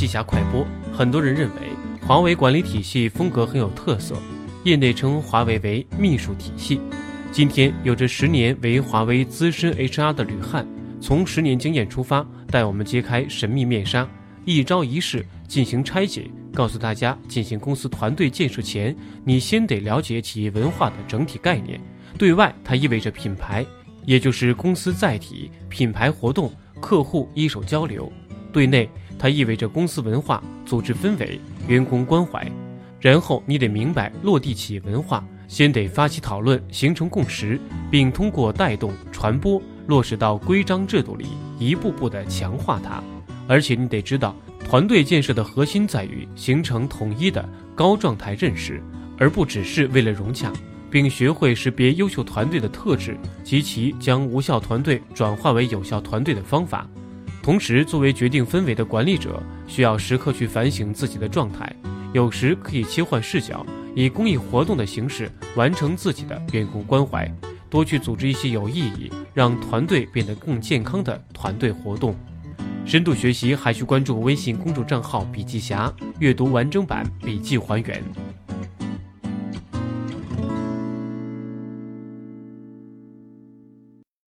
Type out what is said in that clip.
记侠快播。很多人认为华为管理体系风格很有特色，业内称华为为秘书体系。今天，有着十年为华为资深 HR 的吕汉，从十年经验出发，带我们揭开神秘面纱，一招一式进行拆解，告诉大家，进行公司团队建设前，你先得了解企业文化的整体概念。对外，它意味着品牌，也就是公司载体、品牌活动、客户一手交流；对内，它意味着公司文化、组织氛围、员工关怀。然后，你得明白落地企业文化。先得发起讨论，形成共识，并通过带动、传播、落实到规章制度里，一步步地强化它。而且你得知道，团队建设的核心在于形成统一的高状态认识，而不只是为了融洽，并学会识别优秀团队的特质及其将无效团队转化为有效团队的方法。同时，作为决定氛围的管理者，需要时刻去反省自己的状态，有时可以切换视角。以公益活动的形式完成自己的员工关怀，多去组织一些有意义、让团队变得更健康的团队活动。深度学习还需关注微信公众账号“笔记侠”，阅读完整版笔记还原。